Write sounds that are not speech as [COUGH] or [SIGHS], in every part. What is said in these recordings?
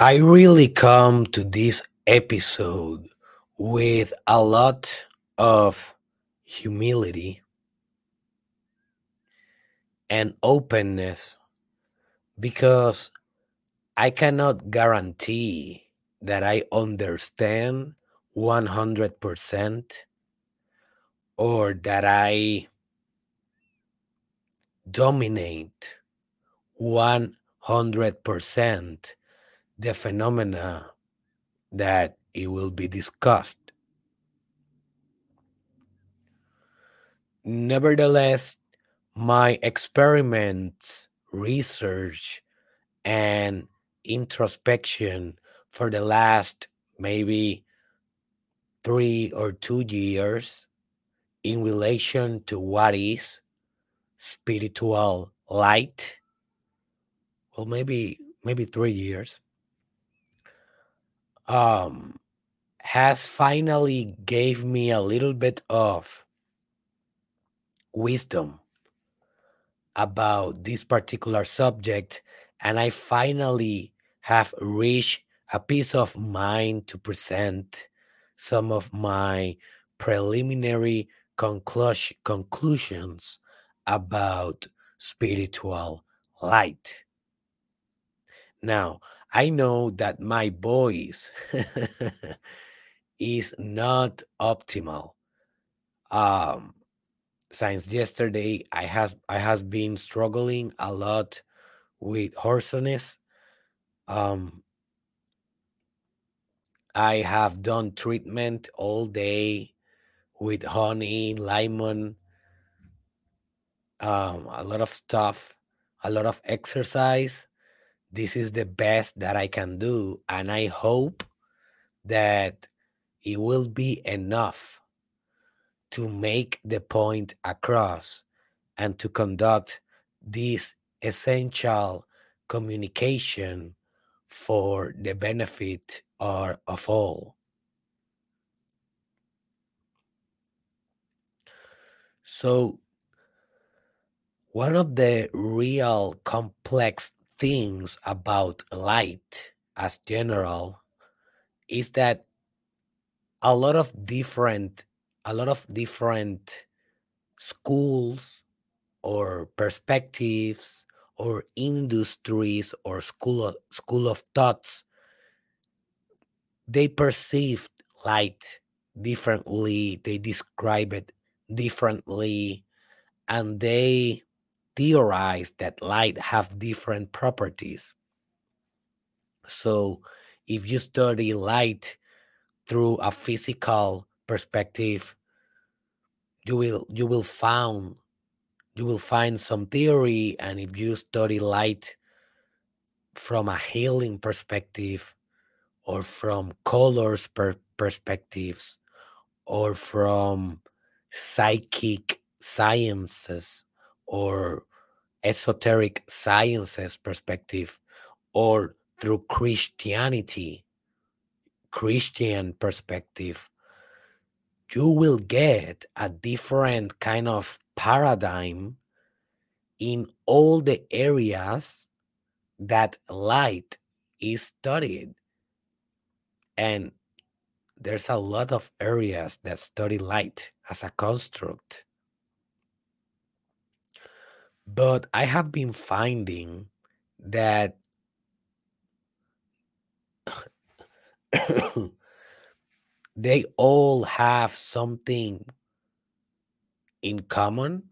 I really come to this episode with a lot of humility and openness because I cannot guarantee that I understand 100% or that I dominate 100% the phenomena that it will be discussed. Nevertheless, my experiments, research, and introspection for the last maybe three or two years in relation to what is spiritual light well maybe maybe three years um has finally gave me a little bit of wisdom about this particular subject and i finally have reached a peace of mind to present some of my preliminary conclusion, conclusions about spiritual light. Now, I know that my voice [LAUGHS] is not optimal. Um, since yesterday, I has I has been struggling a lot with hoarseness. Um, I have done treatment all day with honey, lemon, um, a lot of stuff, a lot of exercise. This is the best that I can do. And I hope that it will be enough to make the point across and to conduct this essential communication for the benefit or of all. So one of the real complex things about light as general is that a lot of different a lot of different schools or perspectives or industries or school of, school of thoughts they perceive light differently they describe it differently and they theorize that light have different properties. So if you study light through a physical perspective you will you will found you will find some theory and if you study light from a healing perspective or from colors per perspectives or from psychic sciences or esoteric sciences perspective or through Christianity, Christian perspective, you will get a different kind of paradigm in all the areas that light is studied. And there's a lot of areas that study light as a construct. But I have been finding that [COUGHS] they all have something in common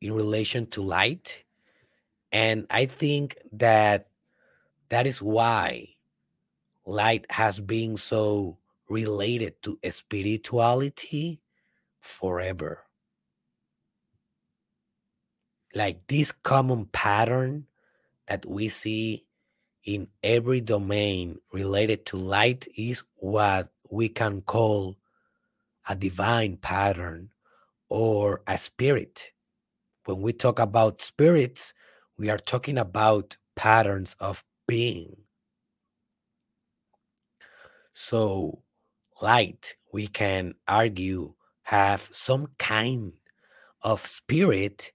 in relation to light. And I think that that is why light has been so related to spirituality forever. Like this common pattern that we see in every domain related to light is what we can call a divine pattern or a spirit. When we talk about spirits, we are talking about patterns of being. So, light, we can argue, have some kind of spirit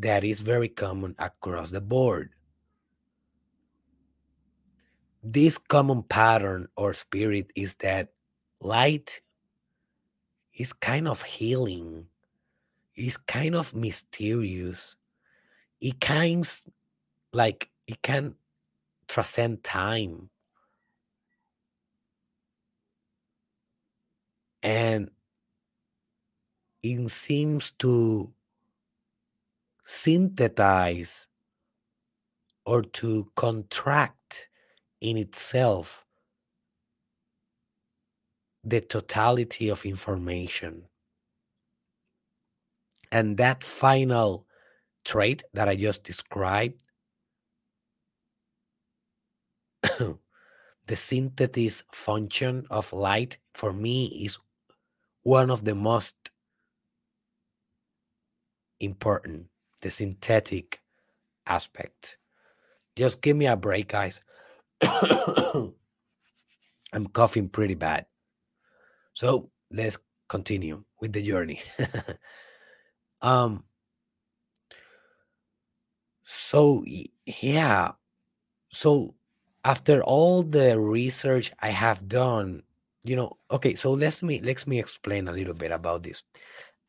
that is very common across the board. this common pattern or spirit is that light is kind of healing, is kind of mysterious. It kind like it can transcend time. And it seems to synthesize or to contract in itself the totality of information. And that final trait that I just described, [COUGHS] the synthesis function of light for me is one of the most important, the synthetic aspect. Just give me a break, guys. [COUGHS] I'm coughing pretty bad. So let's continue with the journey. [LAUGHS] um so yeah, so after all the research I have done, you know, okay, so let's me let me explain a little bit about this.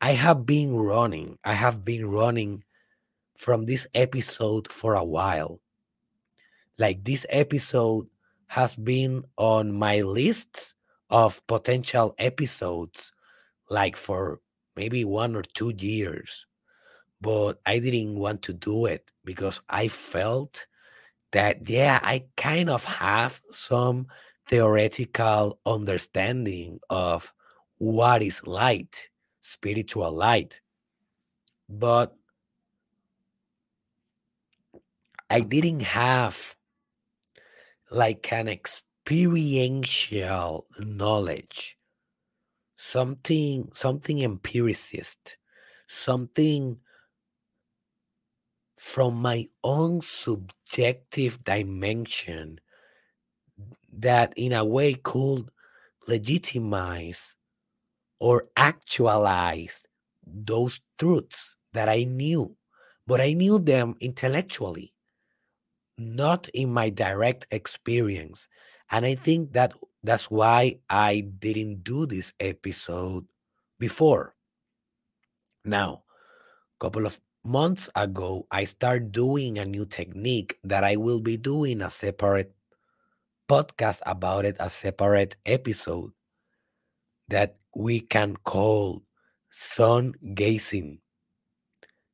I have been running, I have been running from this episode for a while. Like this episode has been on my lists of potential episodes, like for maybe one or two years. But I didn't want to do it because I felt that, yeah, I kind of have some theoretical understanding of what is light, spiritual light. But I didn't have like an experiential knowledge, something, something empiricist, something from my own subjective dimension that in a way could legitimize or actualize those truths that I knew, but I knew them intellectually not in my direct experience. And I think that that's why I didn't do this episode before. Now, a couple of months ago, I started doing a new technique that I will be doing a separate podcast about it, a separate episode that we can call sun gazing.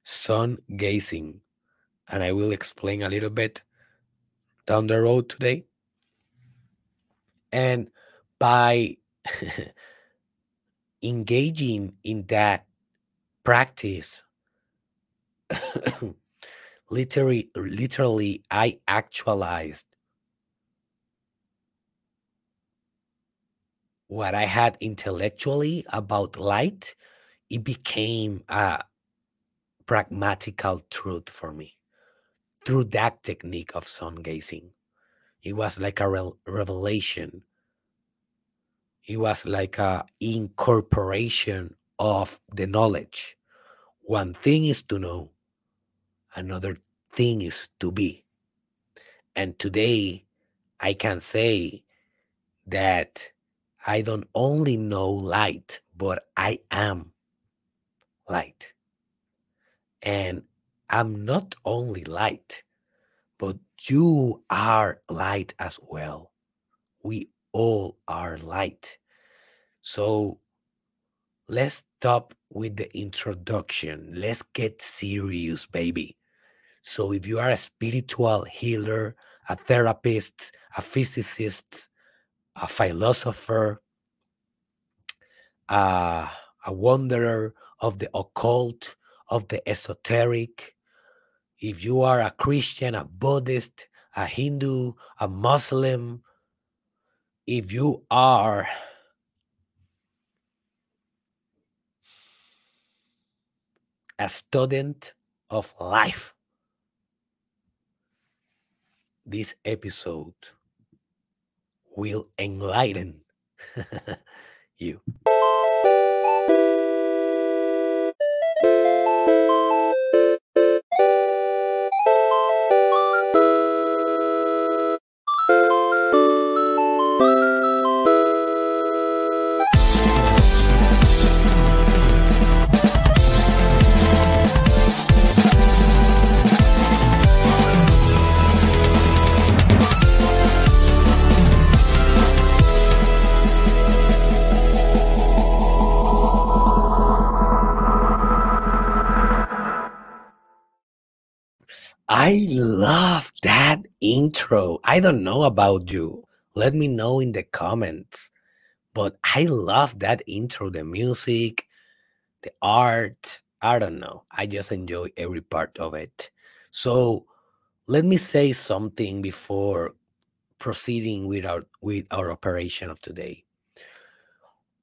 Sun gazing. And I will explain a little bit down the road today. And by [LAUGHS] engaging in that practice, [COUGHS] literally, literally, I actualized what I had intellectually about light. It became a pragmatical truth for me through that technique of sun gazing. It was like a re- revelation. It was like a incorporation of the knowledge. One thing is to know, another thing is to be. And today I can say that I don't only know light, but I am light. And I'm not only light, but you are light as well. We all are light. So let's stop with the introduction. Let's get serious, baby. So, if you are a spiritual healer, a therapist, a physicist, a philosopher, uh, a wanderer of the occult, of the esoteric, if you are a Christian, a Buddhist, a Hindu, a Muslim, if you are a student of life, this episode will enlighten [LAUGHS] you. Intro. I don't know about you. Let me know in the comments. But I love that intro, the music, the art. I don't know. I just enjoy every part of it. So let me say something before proceeding with our with our operation of today.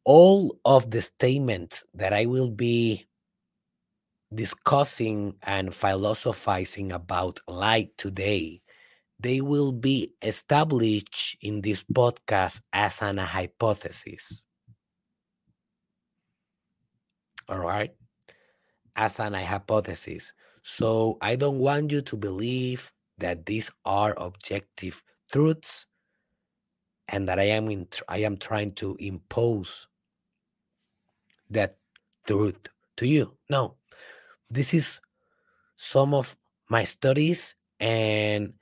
All of the statements that I will be discussing and philosophizing about light today, they will be established in this podcast as an hypothesis. All right? As an hypothesis. So I don't want you to believe that these are objective truths and that I am in, I am trying to impose that truth to you. No, this is some of my studies and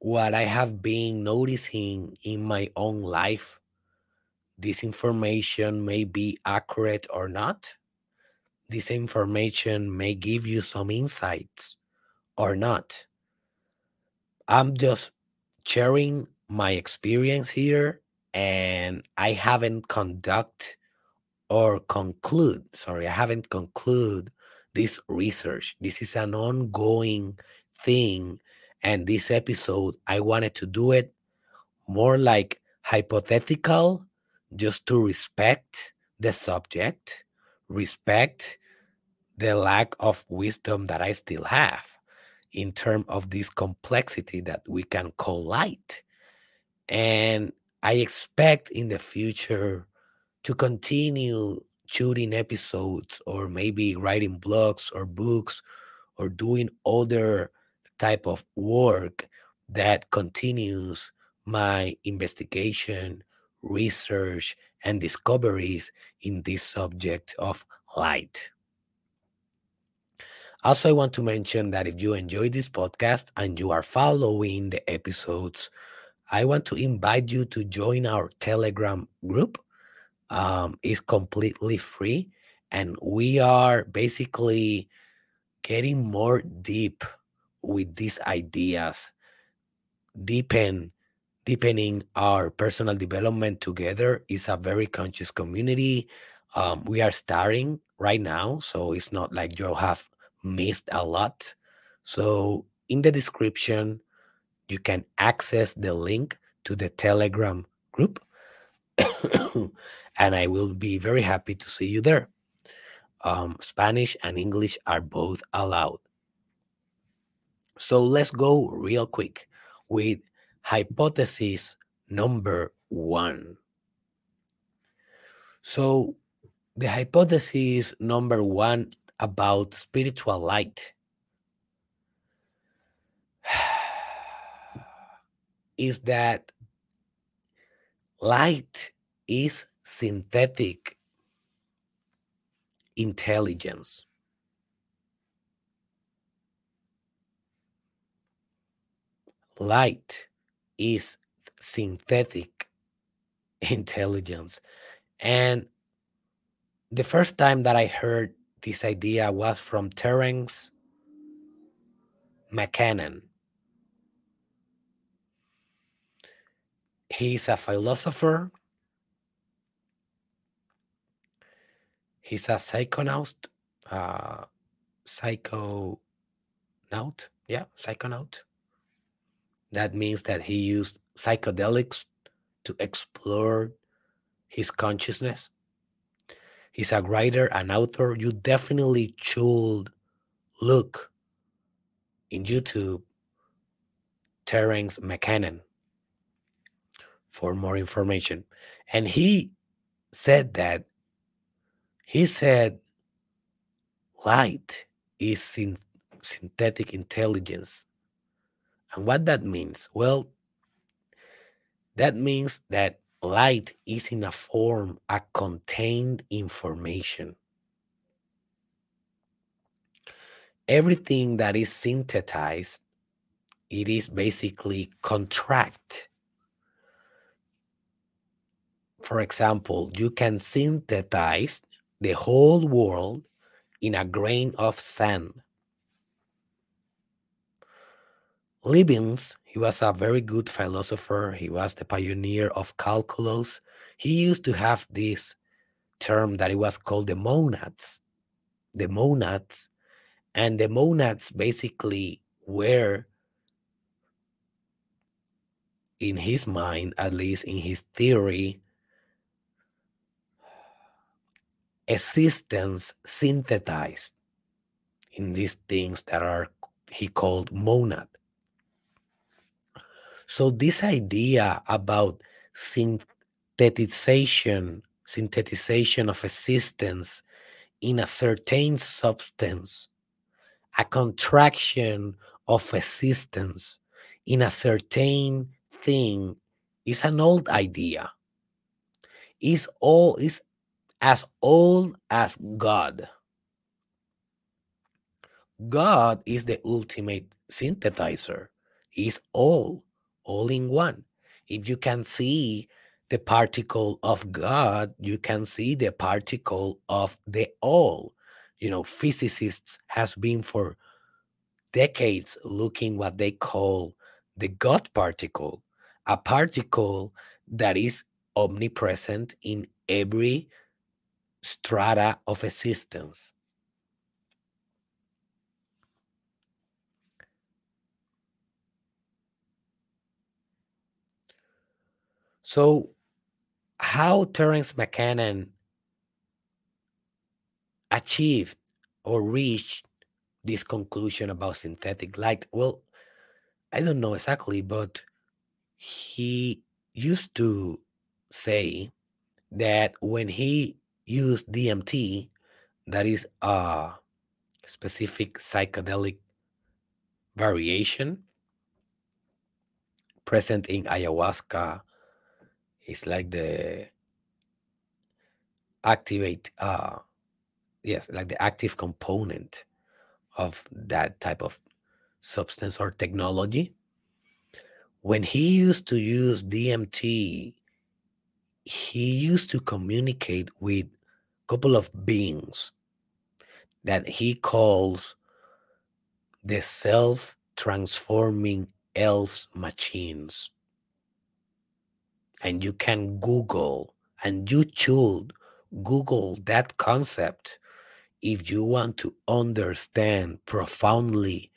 what I have been noticing in my own life. This information may be accurate or not. This information may give you some insights or not. I'm just sharing my experience here and I haven't conduct or conclude, sorry, I haven't conclude this research. This is an ongoing thing. And this episode, I wanted to do it more like hypothetical, just to respect the subject, respect the lack of wisdom that I still have in terms of this complexity that we can call light. And I expect in the future to continue shooting episodes or maybe writing blogs or books or doing other type of work that continues my investigation, research, and discoveries in this subject of light. Also, I want to mention that if you enjoy this podcast and you are following the episodes, I want to invite you to join our Telegram group um, is completely free. And we are basically getting more deep with these ideas, deepen, deepening our personal development together is a very conscious community. Um, we are starting right now, so it's not like you have missed a lot. So in the description, you can access the link to the Telegram group. [COUGHS] and I will be very happy to see you there. Um, Spanish and English are both allowed. So let's go real quick with hypothesis number one. So, the hypothesis number one about spiritual light [SIGHS] is that light is synthetic intelligence. Light is synthetic [LAUGHS] intelligence. And the first time that I heard this idea was from Terence McKenna. He's a philosopher he's a psychonaut, uh, psychonaut, yeah, psychonaut. That means that he used psychedelics to explore his consciousness. He's a writer, an author. You definitely should look in YouTube Terence McKenna for more information. And he said that he said light is syn- synthetic intelligence. And what that means? Well, that means that light is in a form, a contained information. Everything that is synthesized, it is basically contract. For example, you can synthesize the whole world in a grain of sand. Leibniz, he was a very good philosopher. He was the pioneer of calculus. He used to have this term that it was called the monads. The monads. And the monads basically were, in his mind, at least in his theory, existence synthesized in these things that are he called monad. So this idea about synthesization, synthesization of existence in a certain substance, a contraction of existence in a certain thing is an old idea. Is all is as old as God. God is the ultimate synthesizer. Is all, all in one. If you can see the particle of God, you can see the particle of the all. You know, physicists has been for decades looking what they call the God particle, a particle that is omnipresent in every strata of existence. So, how Terence McKenna achieved or reached this conclusion about synthetic light? Well, I don't know exactly, but he used to say that when he used DMT, that is a specific psychedelic variation present in ayahuasca it's like the activate uh yes like the active component of that type of substance or technology. When he used to use dmt he used to communicate with a couple of beings that he calls the self transforming elves machines and you can Google and you should Google that concept if you want to understand profoundly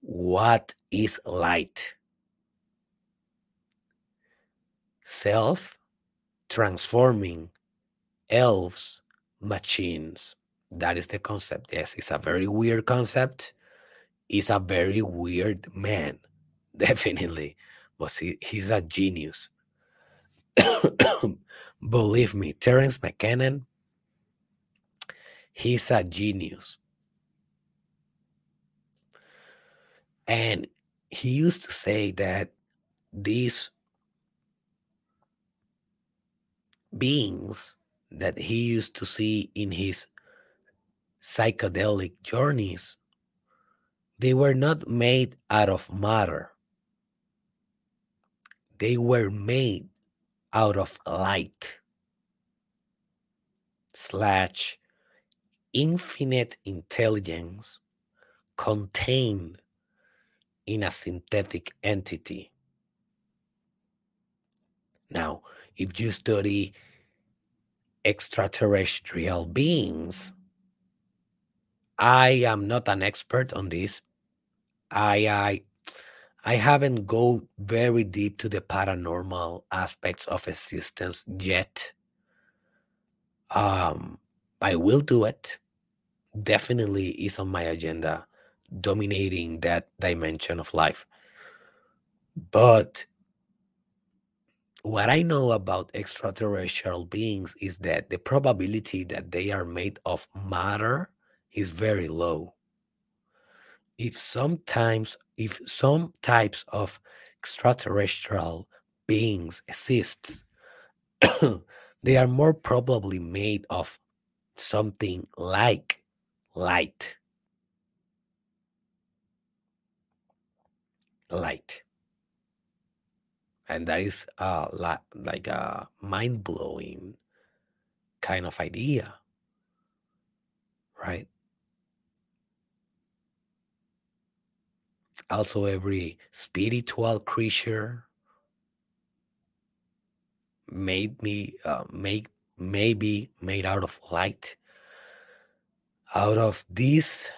what is light. Self transforming elves machines. That is the concept. Yes, it's a very weird concept. He's a very weird man, [LAUGHS] definitely. But he, he's a genius. [COUGHS] Believe me, Terence McKenna, he's a genius. And he used to say that these beings that he used to see in his psychedelic journeys, they were not made out of matter. They were made out of light slash infinite intelligence contained in a synthetic entity. Now, if you study extraterrestrial beings, I am not an expert on this. I, I I haven't go very deep to the paranormal aspects of existence yet. Um, I will do it. Definitely is on my agenda, dominating that dimension of life. But what I know about extraterrestrial beings is that the probability that they are made of matter is very low if sometimes if some types of extraterrestrial beings exist [COUGHS] they are more probably made of something like light. Light. And that is uh, like a mind-blowing kind of idea right also every spiritual creature made me uh, make maybe made out of light. Out of this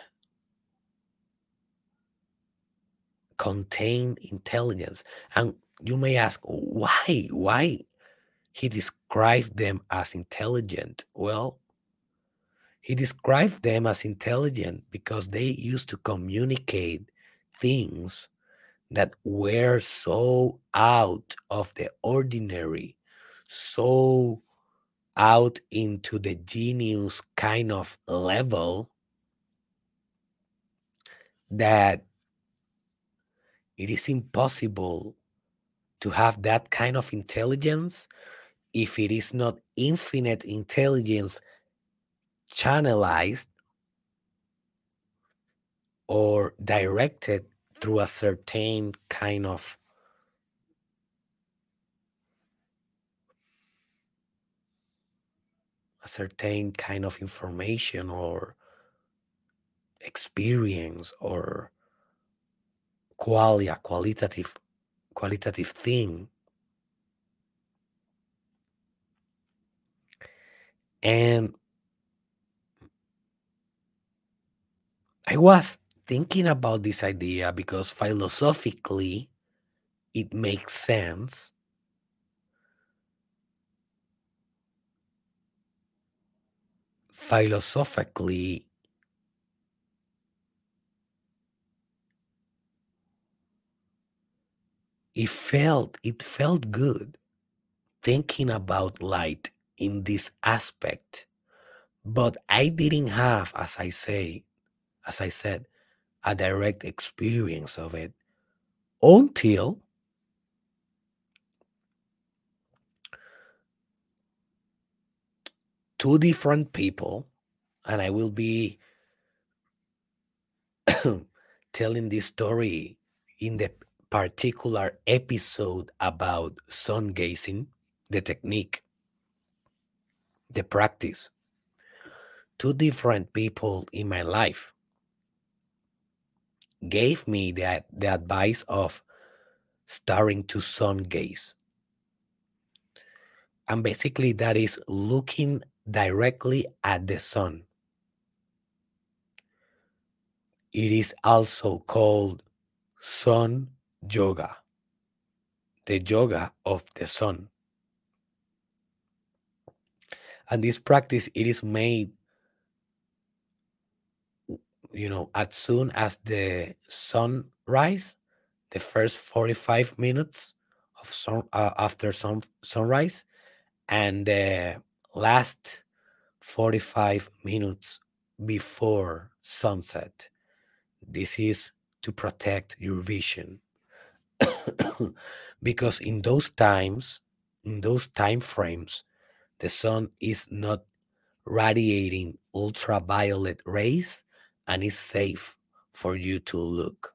contain intelligence. And you may ask why? Why he described them as intelligent? Well he described them as intelligent because they used to communicate things that were so out of the ordinary, so out into the genius kind of level that it is impossible to have that kind of intelligence if it is not infinite intelligence channelized or directed through a certain kind of a certain kind of information or experience or qualia qualitative qualitative thing. And I was thinking about this idea because philosophically it makes sense. Philosophically, it felt it felt good thinking about light in this aspect but i didn't have as i say as I said, a direct experience of it until two different people, and I will be [COUGHS] telling this story in the particular episode about sun gazing, the technique, the practice. Two different people in my life gave me that the advice of starting to sun gaze. And basically, that is looking directly at the sun. It is also called sun yoga, the yoga of the sun. And this practice, it is made you know, as soon as the sun rise, the first 45 minutes of sun uh, after sun sunrise, and the last 45 minutes before sunset. This is to protect your vision. [COUGHS] because in those times, in those time frames, the sun is not radiating ultraviolet rays and it's safe for you to look.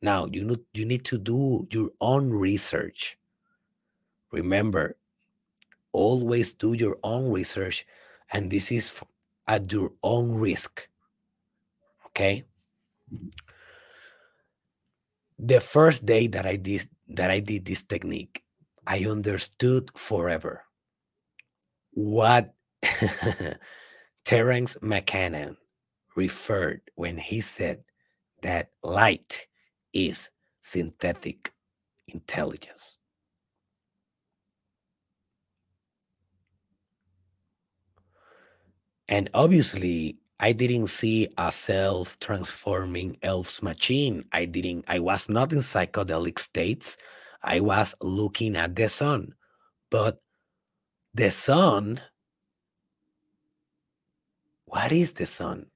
Now, you need, you need to do your own research. Remember, always do your own research, and this is at your own risk. Okay? The first day that I did that I did this technique, I understood forever what [LAUGHS] Terence McKenna referred when he said that light is synthetic intelligence. And obviously, I didn't see a self transforming elves machine. I didn't, I was not in psychedelic states. I was looking at the sun. But the sun, what is the sun?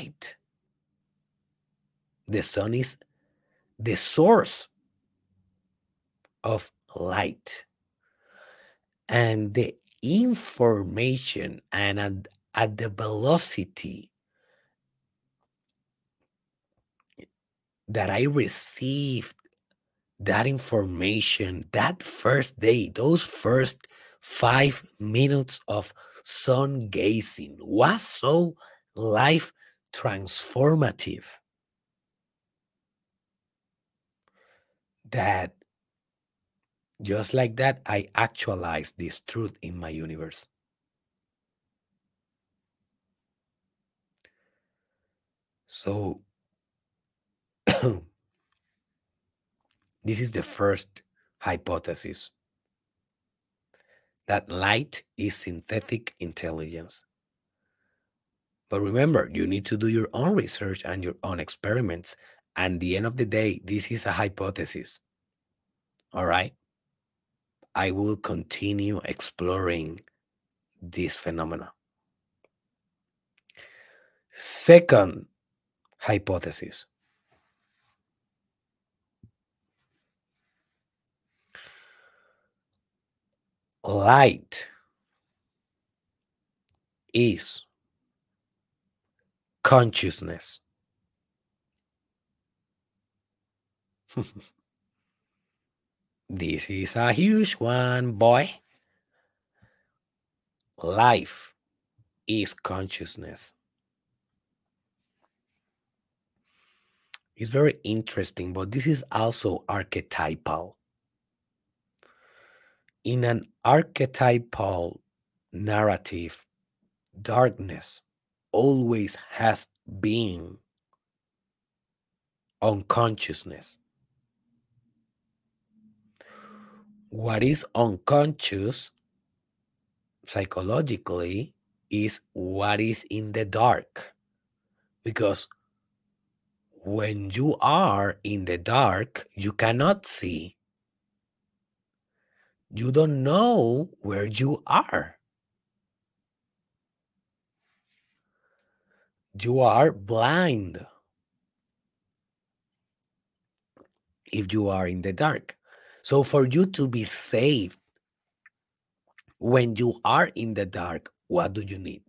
Light. The sun is the source of light. And the information and at, at the velocity that I received that information that first day, those first five minutes of sun gazing was so life transformative that just like that, I actualize this truth in my universe. So, [COUGHS] this is the first hypothesis that light is synthetic intelligence. But remember, you need to do your own research and your own experiments. And the end of the day, this is a hypothesis. All right. I will continue exploring this phenomena. Second hypothesis light is consciousness. [LAUGHS] this is a huge one, boy. Life is consciousness. It's very interesting, but this is also archetypal. In an archetypal narrative, darkness always has been unconsciousness. What is unconscious psychologically is what is in the dark. Because when you are in the dark, you cannot see. You don't know where you are. You are blind if you are in the dark. So, for you to be saved when you are in the dark, what do you need?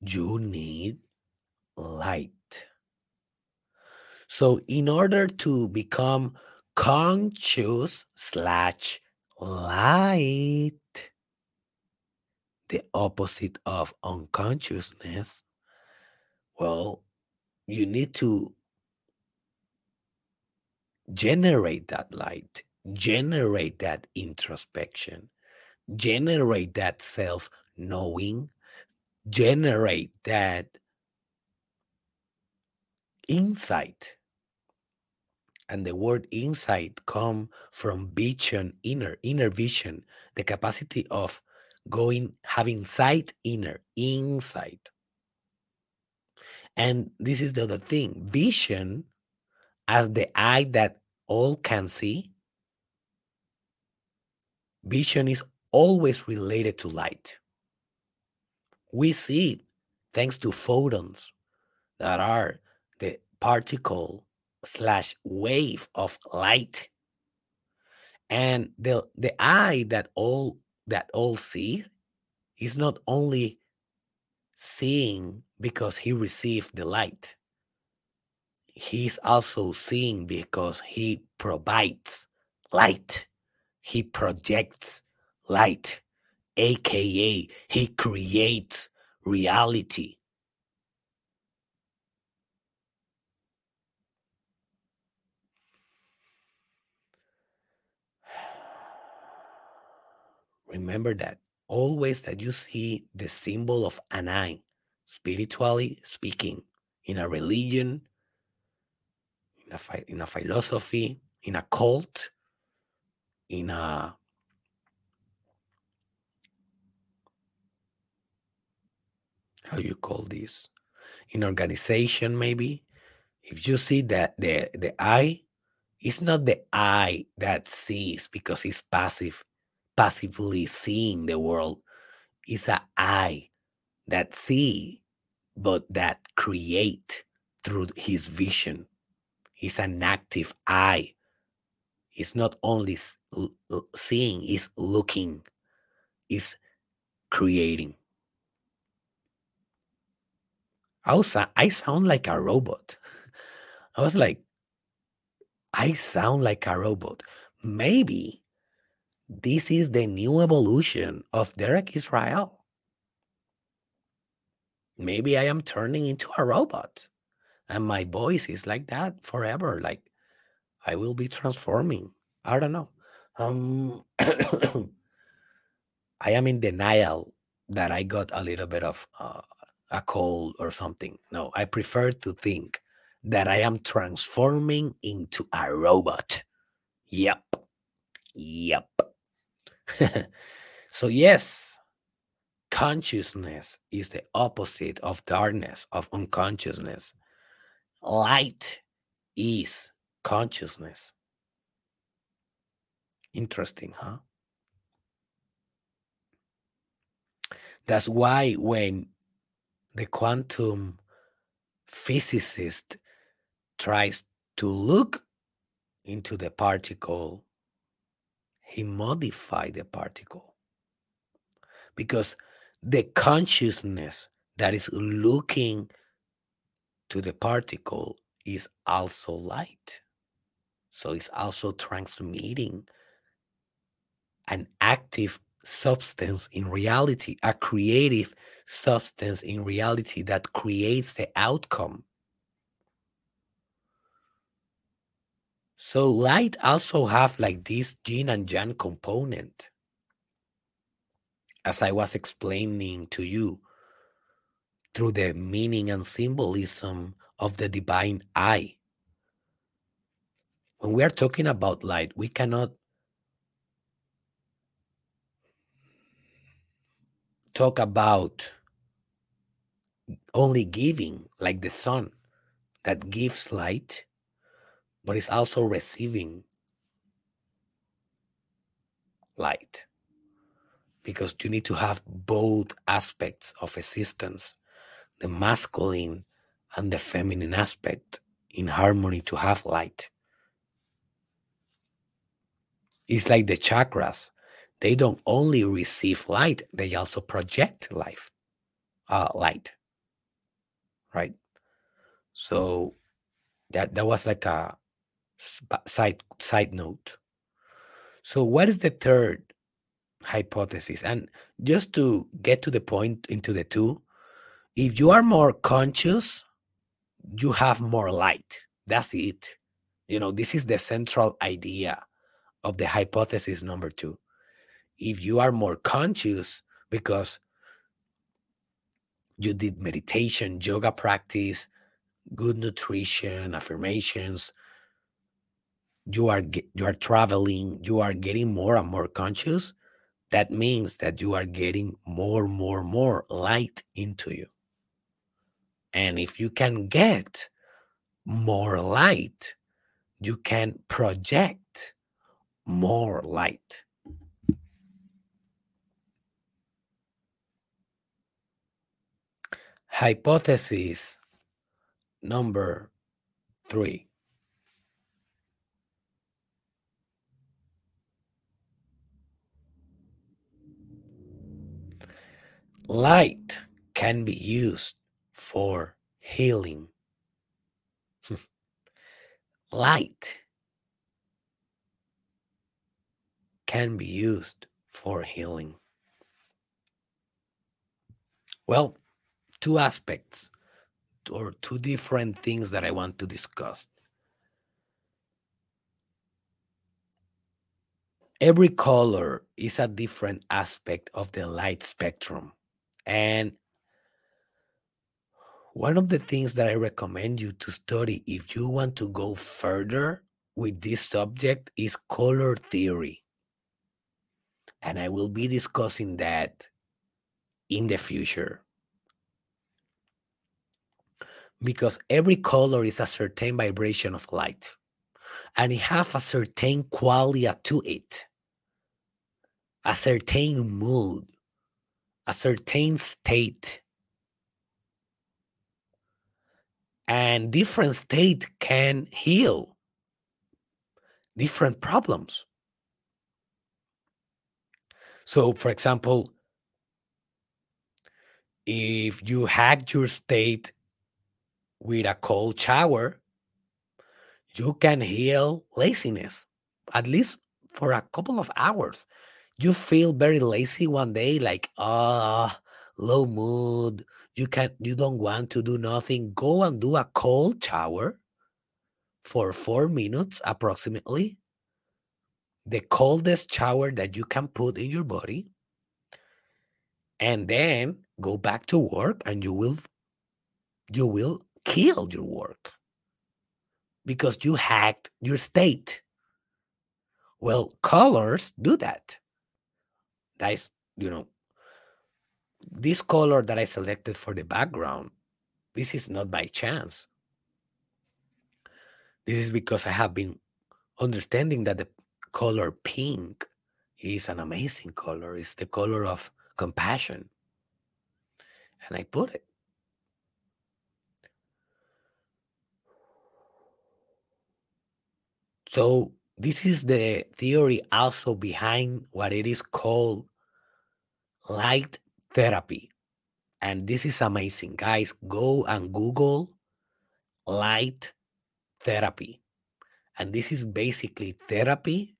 You need light. So, in order to become conscious slash light, the opposite of unconsciousness, well, you need to generate that light, generate that introspection, generate that self knowing, generate that insight. And the word insight come from vision inner inner vision the capacity of going having sight inner insight and this is the other thing vision as the eye that all can see vision is always related to light. We see it thanks to photons that are the particle slash wave of light. And the the eye that all that all see is not only seeing because he received the light. He's also seeing because he provides light. He projects light aka he creates reality. [SIGHS] Remember that always that you see the symbol of an eye, spiritually speaking, in a religion, in a, in a philosophy, in a cult, in a how you call this? In organization maybe? If you see that the the eye is not the eye that sees because it's passive passively seeing the world. It's an eye that see but that create through his vision. He's an active eye. It's not only seeing is looking. Is creating. I, was, I sound like a robot. [LAUGHS] I was like i sound like a robot. Maybe this is the new evolution of Derek Israel. Maybe I am turning into a robot and my voice is like that forever. Like I will be transforming. I don't know. Um, [COUGHS] I am in denial that I got a little bit of uh, a cold or something. No, I prefer to think that I am transforming into a robot. Yep. Yep. [LAUGHS] so, yes, consciousness is the opposite of darkness, of unconsciousness. Light is consciousness. Interesting, huh? That's why when the quantum physicist tries to look into the particle, he modified the particle. Because the consciousness that is looking to the particle is also light. So it's also transmitting an active substance in reality, a creative substance in reality that creates the outcome. So light also have like this yin and yang component. As I was explaining to you through the meaning and symbolism of the divine eye. When we are talking about light, we cannot talk about only giving, like the sun that gives light, but is also receiving light. Because you need to have both aspects of existence the masculine and the feminine aspect in harmony to have light. It's like the chakras they don't only receive light, they also project life, uh, light. Right. So that that was like a side side note. So what is the third hypothesis? And just to get to the point into the two, if you are more conscious, you have more light. That's it. You know, this is the central idea of the hypothesis number two if you are more conscious because you did meditation, yoga practice, good nutrition, affirmations, you are you are traveling, you are getting more and more conscious, that means that you are getting more more more light into you. And if you can get more light, you can project more light. Hypothesis number three. Light can be used for healing. [LAUGHS] Light can be used for healing. Well, two aspects or two different things that I want to discuss. Every color is a different aspect of the light spectrum. And one of the things that I recommend you to study if you want to go further with this subject is color theory. And I will be discussing that in the future because every color is a certain vibration of light and it has a certain quality to it a certain mood a certain state and different state can heal different problems so for example if you hack your state with a cold shower, you can heal laziness, at least for a couple of hours. You feel very lazy one day, like ah, uh, low mood. You can't, you don't want to do nothing. Go and do a cold shower for four minutes approximately, the coldest shower that you can put in your body, and then go back to work and you will you will kill your work because you hacked your state. Well, colors do that. That is, you know, this color that I selected for the background, this is not by chance. This is because I have been understanding that the color pink is an amazing color. It's the color of compassion. And I put it. So, this is the theory also behind what it is called light therapy. And this is amazing. Guys, go and Google light therapy. And this is basically therapy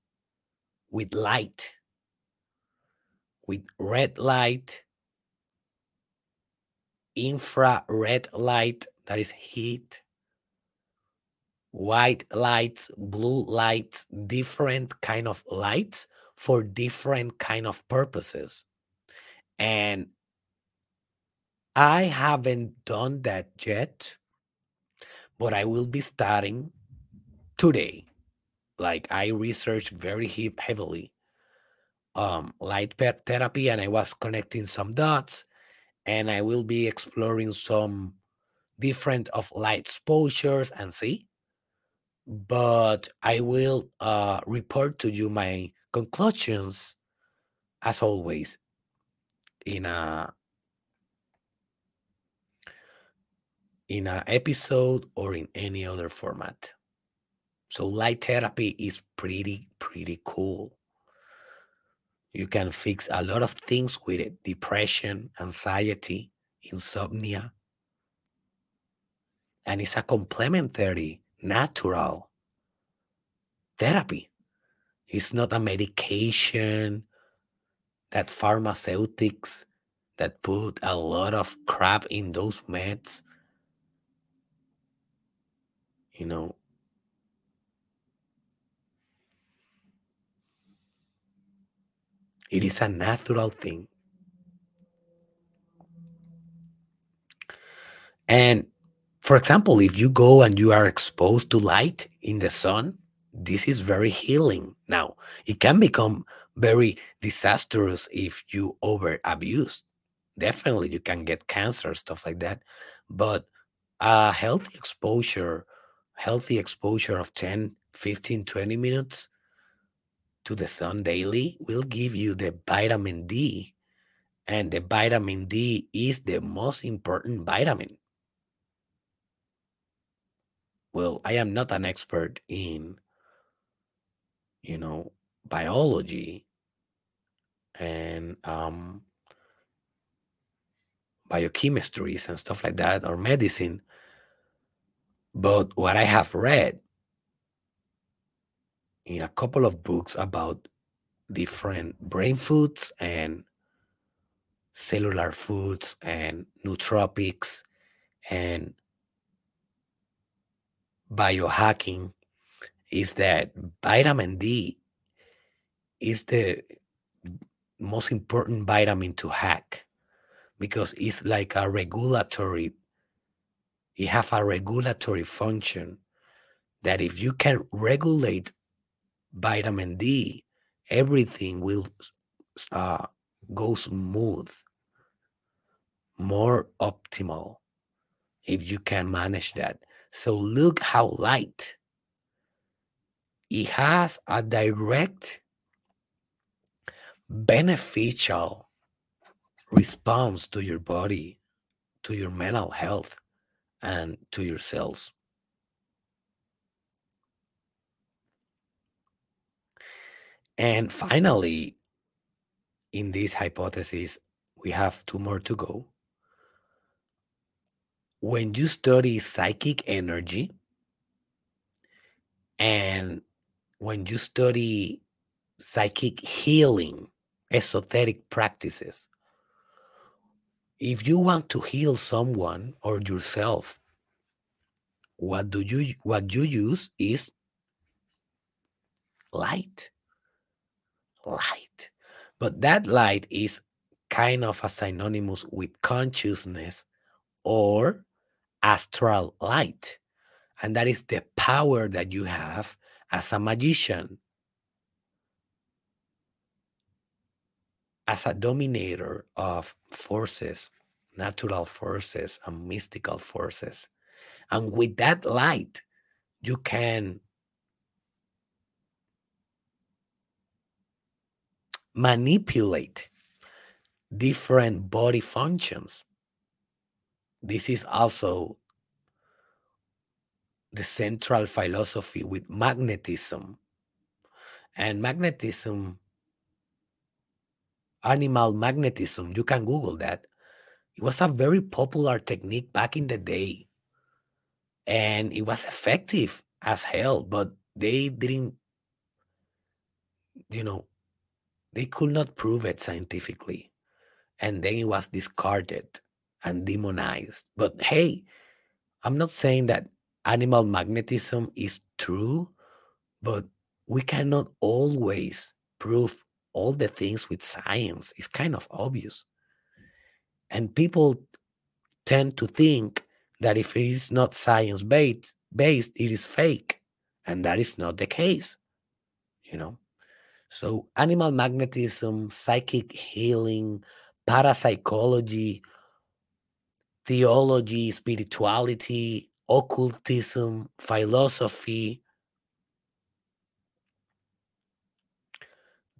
with light, with red light, infrared light, that is heat, white lights, blue lights, different kind of lights for different kind of purposes. And I haven't done that yet, but I will be starting today. Like I researched very heavily um, light therapy and I was connecting some dots and I will be exploring some different of light exposures and see but I will uh, report to you my conclusions as always in a in a episode or in any other format. So light therapy is pretty pretty cool. You can fix a lot of things with it: depression, anxiety, insomnia, and it's a complementary natural therapy. It's not a medication that pharmaceutics that put a lot of crap in those meds. You know, it is a natural thing. And for example, if you go and you are exposed to light in the sun, this is very healing. Now, it can become very disastrous if you over abuse. Definitely, you can get cancer, stuff like that. But a healthy exposure, healthy exposure of 10, 15, 20 minutes to the sun daily will give you the vitamin D. And the vitamin D is the most important vitamin well, I am not an expert in, you know, biology and um, biochemistries and stuff like that, or medicine. But what I have read in a couple of books about different brain foods and cellular foods and nootropics and biohacking is that vitamin D is the most important vitamin to hack because it's like a regulatory it have a regulatory function that if you can regulate vitamin D everything will uh, go smooth more optimal if you can manage that so look how light it has a direct beneficial response to your body, to your mental health, and to your cells. And finally, in this hypothesis, we have two more to go when you study psychic energy and when you study psychic healing, esoteric practices, if you want to heal someone or yourself what do you what you use is light. Light. But that light is kind of a synonymous with consciousness or astral light and that is the power that you have as a magician as a dominator of forces natural forces and mystical forces and with that light you can manipulate different body functions. This is also the central philosophy with magnetism. And magnetism, animal magnetism, you can Google that. It was a very popular technique back in the day. And it was effective as hell, but they didn't, you know, they could not prove it scientifically. And then it was discarded and demonized. But hey, I'm not saying that animal magnetism is true, but we cannot always prove all the things with science. It's kind of obvious. And people tend to think that if it is not science based, based, it is fake. And that is not the case. You know? So, animal magnetism, psychic healing, parapsychology, theology, spirituality, occultism, philosophy.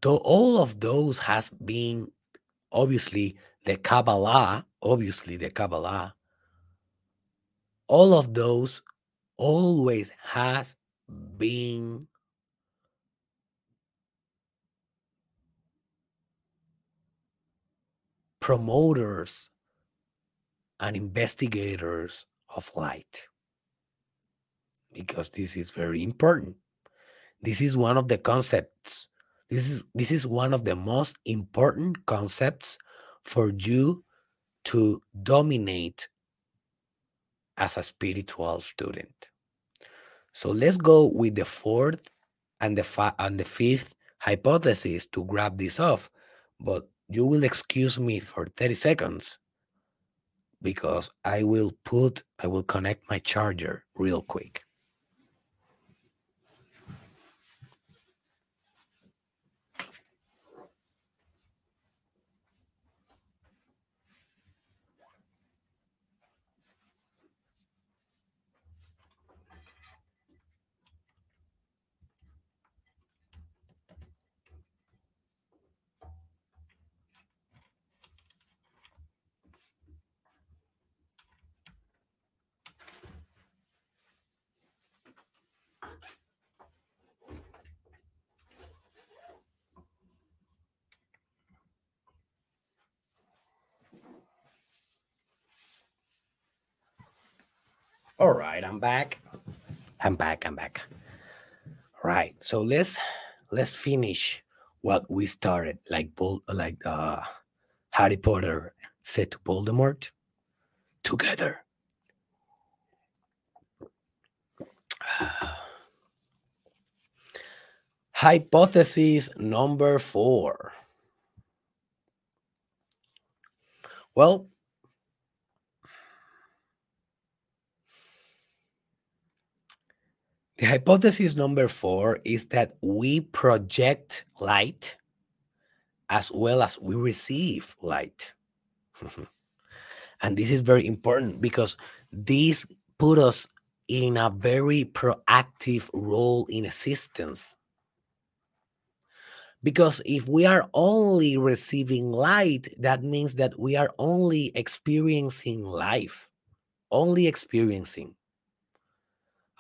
Though all of those has been obviously the Kabbalah, obviously the Kabbalah, all of those always has been promoters and investigators of light because this is very important. This is one of the concepts this is this is one of the most important concepts for you to dominate as a spiritual student. So let's go with the fourth and the and the fifth hypothesis to grab this off but you will excuse me for 30 seconds because I will put, I will connect my charger real quick. All right, I'm back. I'm back. I'm back. Right. So let's let's finish what we started, like Bol- like uh, Harry Potter said to Voldemort. Together. [SIGHS] Hypothesis number four. Well, The hypothesis number four is that we project light as well as we receive light. [LAUGHS] and this is very important because this put us in a very proactive role in existence. Because if we are only receiving light, that means that we are only experiencing life, only experiencing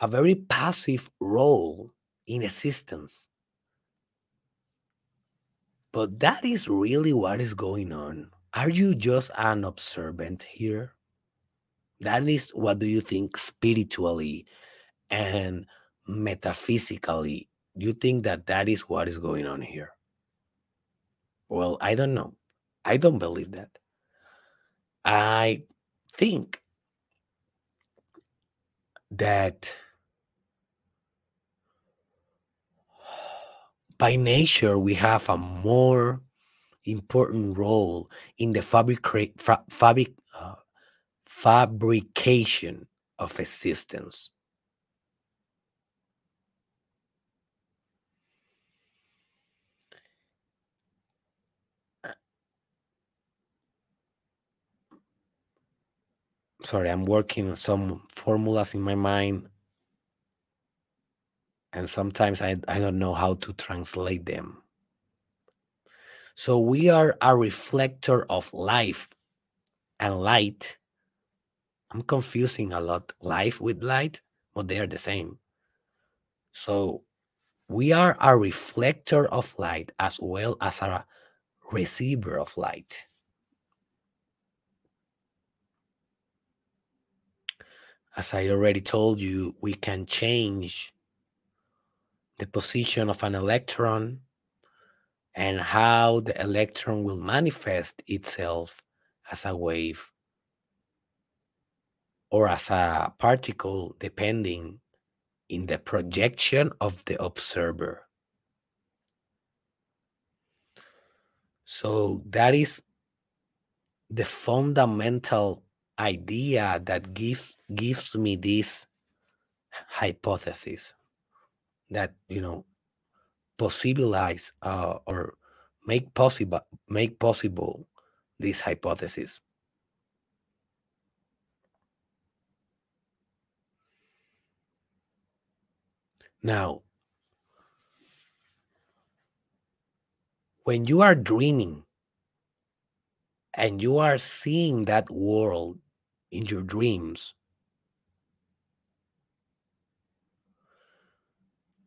a very passive role in existence. But that is really what is going on. Are you just an observant here? That is what do you think spiritually and metaphysically? You think that that is what is going on here? Well, I don't know. I don't believe that. I think that by nature we have a more important role in the fabric, fabric, uh, fabrication of existence. Sorry, I'm working on some formulas in my mind, and sometimes I, I don't know how to translate them. So we are a reflector of life and light. I'm confusing a lot life with light, but they are the same. So we are a reflector of light as well as a receiver of light. As I already told you, we can change the position of an electron and how the electron will manifest itself as a wave or as a particle, depending in the projection of the observer. So that is the fundamental idea that gives gives me this hypothesis that you know possibilize uh, or make possible make possible this hypothesis. Now, when you are dreaming and you are seeing that world in your dreams,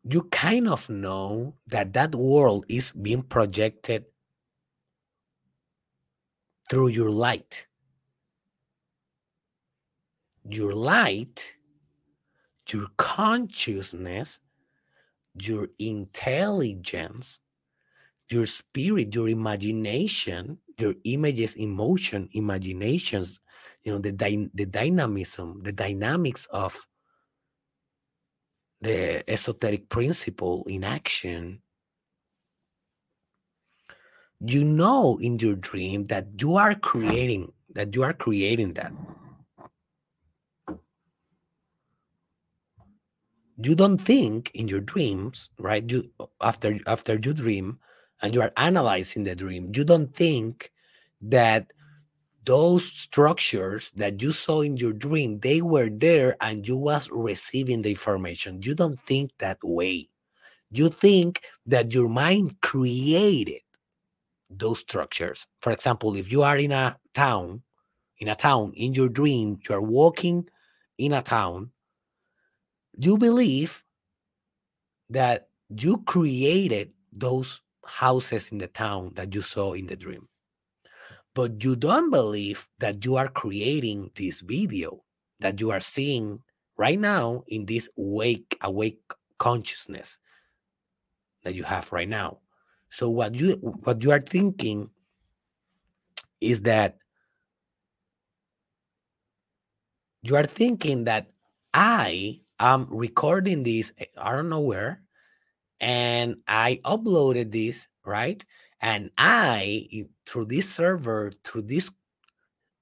you kind of know that that world is being projected through your light. Your light, your consciousness, your intelligence, your spirit, your imagination, your images, emotion, imaginations, you know, the, dy- the dynamism, the dynamics of the esoteric principle in action, you know in your dream that you are creating that you are creating that. You don't think in your dreams right? You after after you dream and you are analyzing the dream you don't think that those structures that you saw in your dream they were there and you was receiving the information. You don't think that way. You think that your mind created those structures. For example if you are in a town in a town in your dream you are walking in a town you believe that you created those houses in the town that you saw in the dream but you don't believe that you are creating this video that you are seeing right now in this wake awake consciousness that you have right now. So what you what you are thinking is that you are thinking that i am recording this eh, i don't know where and i uploaded this right and I, through this server, through this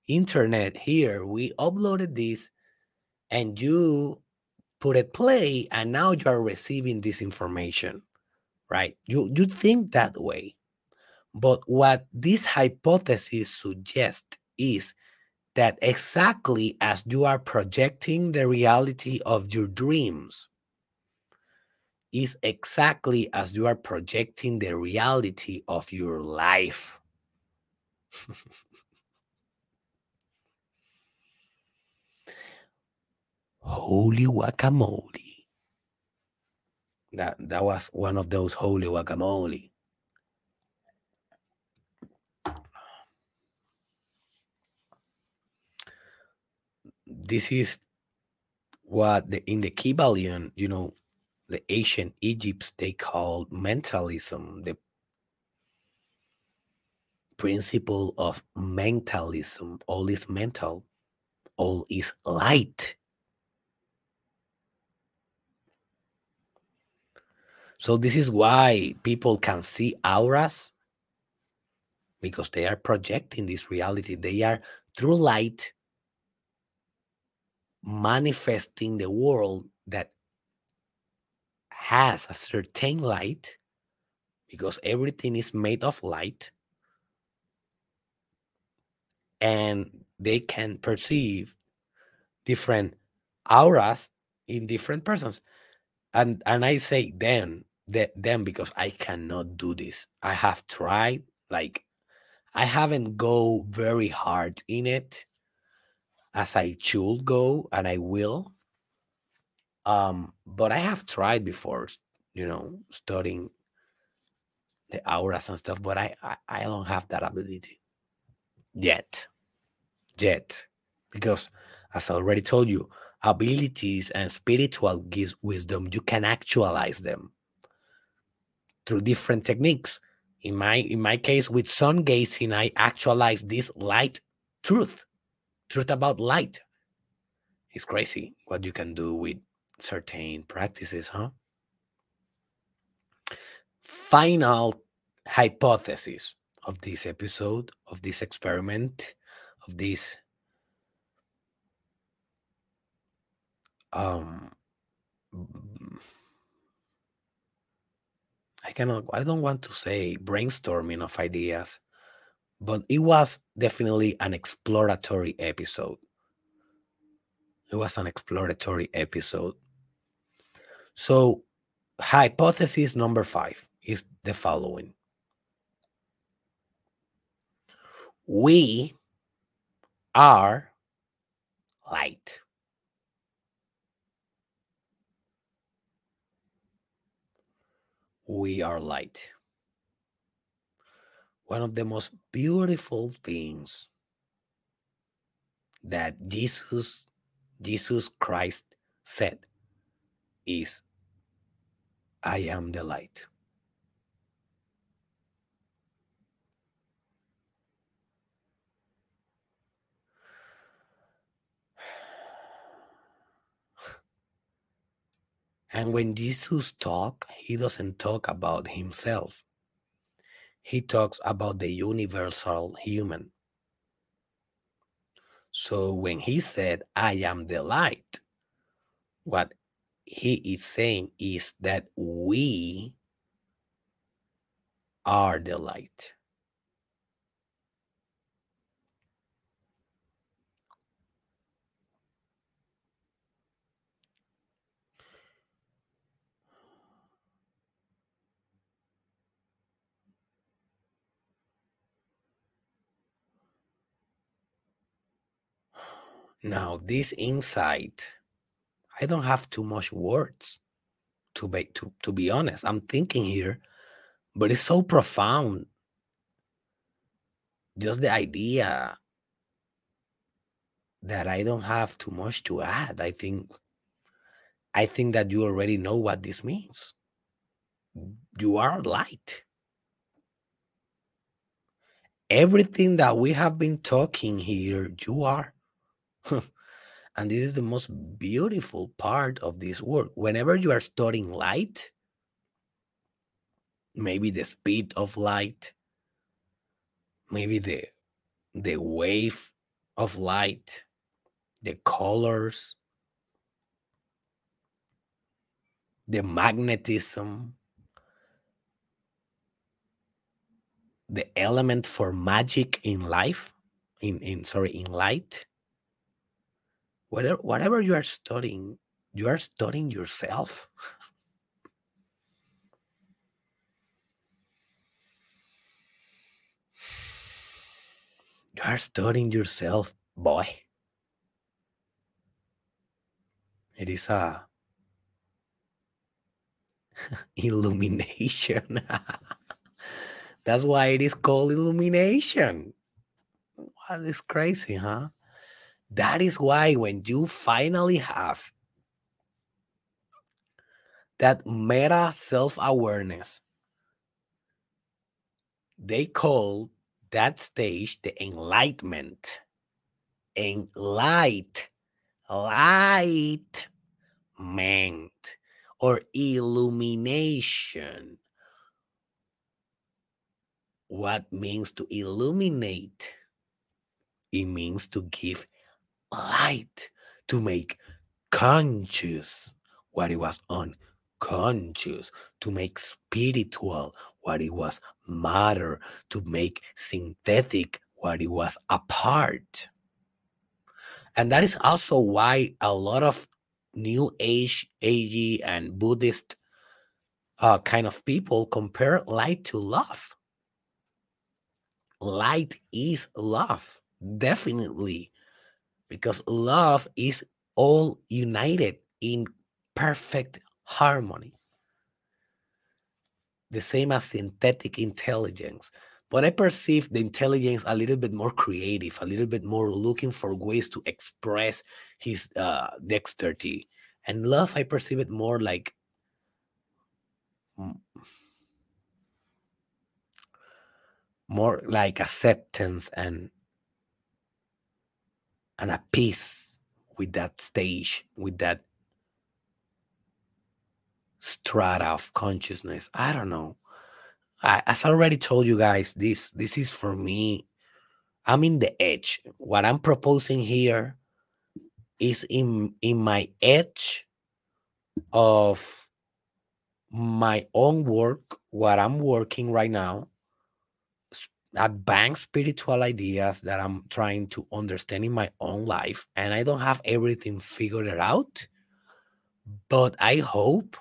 internet here, we uploaded this and you put it play and now you are receiving this information, right? You, you think that way. But what this hypothesis suggests is that exactly as you are projecting the reality of your dreams, is exactly as you are projecting the reality of your life. [LAUGHS] holy guacamole. That that was one of those holy guacamole. This is what the in the Kybalion, you know, the ancient Egypt they called mentalism, the principle of mentalism. All is mental, all is light. So, this is why people can see auras because they are projecting this reality. They are through light manifesting the world that has a certain light because everything is made of light and they can perceive different auras in different persons. And and i say them that them because i cannot do this. I have tried like i haven't go very hard in it. As i should go and i will um but i have tried before you know studying the auras and stuff but i i, I don't have that ability yet yet because as i already told you abilities and spiritual gifts wisdom you can actualize them through different techniques. In my in my case with sun gazing i actualize this light truth truth about light. It's crazy what you can do with certain practices huh final hypothesis of this episode of this experiment of this um I cannot I don't want to say brainstorming of ideas, but it was definitely an exploratory episode. It was an exploratory episode. So hypothesis number 5 is the following. We are light. We are light. One of the most beautiful things that Jesus Jesus Christ said is I am the light. [SIGHS] And when Jesus talk, he doesn't talk about himself. He talks about the universal human. So when he said, I am the light, what he is saying is that we are the light. [SIGHS] Now, this insight, I don't have too much words to be to, to be honest. I'm thinking here, but it's so profound. Just the idea that I don't have too much to add. I think I think that you already know what this means. You are light. Everything that we have been talking here, you are. [LAUGHS] and this is the most beautiful part of this work. Whenever you are studying light, maybe the speed of light, maybe the the wave of light, the colors, the magnetism, the element for magic in life, in, in sorry, in light. Whatever whatever you are studying, you are studying yourself. You are studying yourself, boy. It is a [LAUGHS] illumination. [LAUGHS] That's why it is called illumination. What is crazy, huh? That is why when you finally have that meta self awareness, they call that stage the enlightenment. Enlight, light, meant. or illumination. What means to illuminate? It means to give light, to make conscious what it was unconscious, to make spiritual what it was matter, to make synthetic what it was apart. And that is also why a lot of new age, AG, and Buddhist uh, kind of people compare light to love. Light is love, definitely, because love is all united in perfect harmony. The same as synthetic intelligence. But I perceive the intelligence a little bit more creative, a little bit more looking for ways to express his uh, dexterity. And love, I perceive it more like more like acceptance and and a peace with that stage, with that strata of consciousness. I don't know. I, as I already told you guys, this this is for me. I'm in the edge. What I'm proposing here is in in my edge of my own work, what I'm working right now, advanced spiritual ideas that I'm trying to understand in my own life, and I don't have everything figured out. But I hope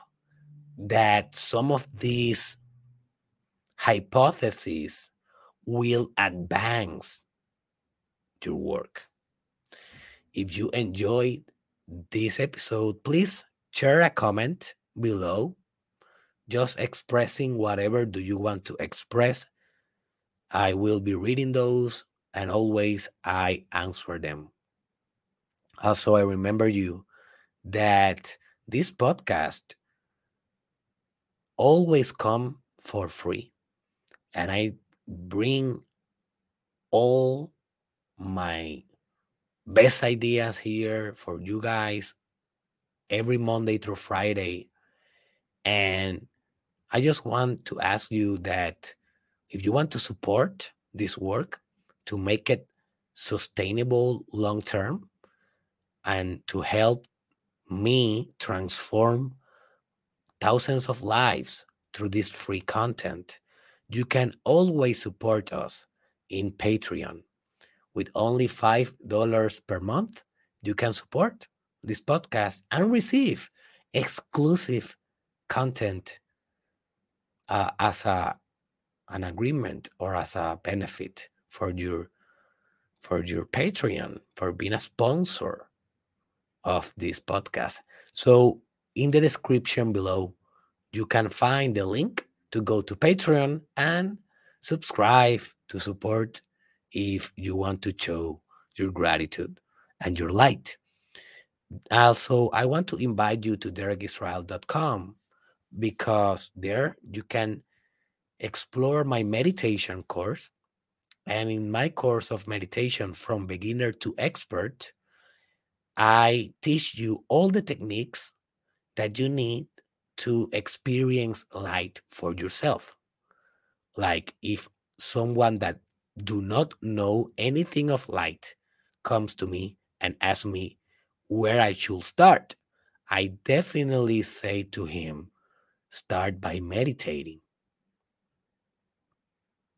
that some of these hypotheses will advance your work. If you enjoyed this episode, please share a comment below just expressing whatever do you want to express i will be reading those and always i answer them. Also i remember you that this podcast always come for free and i bring all my best ideas here for you guys every monday through friday and I just want to ask you that if you want to support this work to make it sustainable long term and to help me transform thousands of lives through this free content, you can always support us in Patreon. With only $5 per month, you can support this podcast and receive exclusive content uh, as a an agreement or as a benefit for your for your Patreon for being a sponsor of this podcast. So in the description below, you can find the link to go to Patreon and subscribe to support if you want to show your gratitude and your light. Also, I want to invite you to derekisrael.com because there you can explore my meditation course. And in my course of meditation from beginner to expert, I teach you all the techniques that you need to experience light for yourself. Like if someone that do not know anything of light comes to me and asks me where I should start, I definitely say to him, Start by meditating.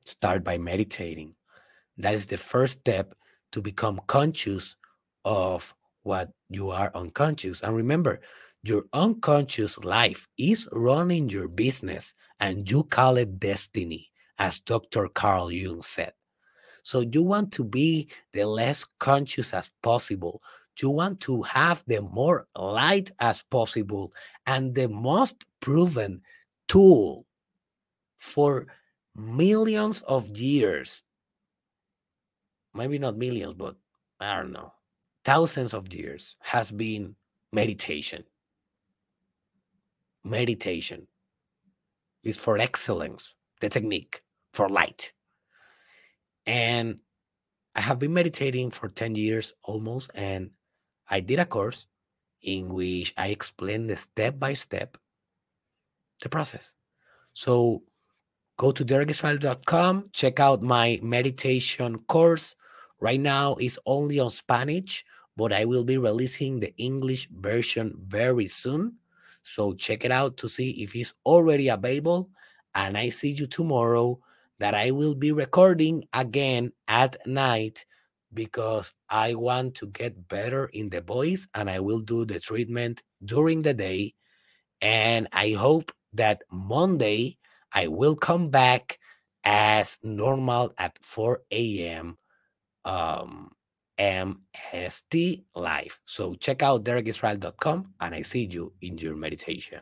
Start by meditating. That is the first step to become conscious of what you are unconscious. And remember, your unconscious life is running your business, and you call it destiny, as Dr. Carl Jung said. So you want to be the less conscious as possible you want to have the more light as possible and the most proven tool for millions of years. Maybe not millions but i don't know. Thousands of years has been meditation. Meditation is for excellence the technique for light. And i have been meditating for 10 years almost and I did a course in which I explained the step by step the process. So go to derekisrael.com, check out my meditation course. Right now it's only on Spanish, but I will be releasing the English version very soon. So check it out to see if it's already available. And I see you tomorrow that I will be recording again at night because I want to get better in the voice and I will do the treatment during the day. And I hope that Monday I will come back as normal at 4 a.m. Um, MST live. So check out derekisrael.com and I see you in your meditation.